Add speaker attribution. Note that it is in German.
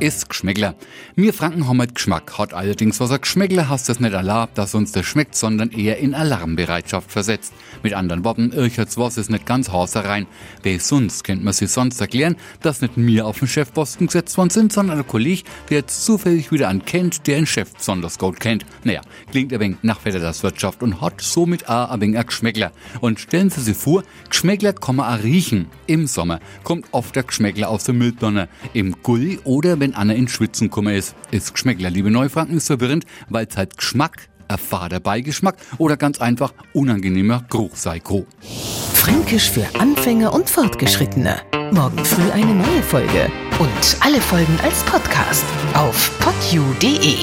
Speaker 1: ist Geschmäckler. Wir Franken haben halt Geschmack, hat allerdings was ein Geschmäckler hast das nicht erlaubt, dass uns das schmeckt, sondern eher in Alarmbereitschaft versetzt. Mit anderen Worten, irchert's was ist nicht ganz rein. Wer sonst kennt man sich sonst erklären, dass nicht mir auf den Chefposten gesetzt worden sind, sondern ein Kollege, der jetzt zufällig wieder einen kennt, der den Chef besonders gut kennt. Naja, klingt ein wenig nach Wirtschaft und hat somit auch ein wenig ein Geschmäckler. Und stellen Sie sich vor, Geschmäckler kann man auch riechen. Im Sommer kommt oft der Geschmäckler aus der Mülltonne, im Gully oder wenn Anna in Schwitzen komme ist. Ist Geschmäckler, liebe Neufranken, ist verwirrend, weil es halt Geschmack, erfahrter Beigeschmack oder ganz einfach unangenehmer Geruch sei.
Speaker 2: Fränkisch für Anfänger und Fortgeschrittene. Morgen früh eine neue Folge. Und alle Folgen als Podcast auf podu.de.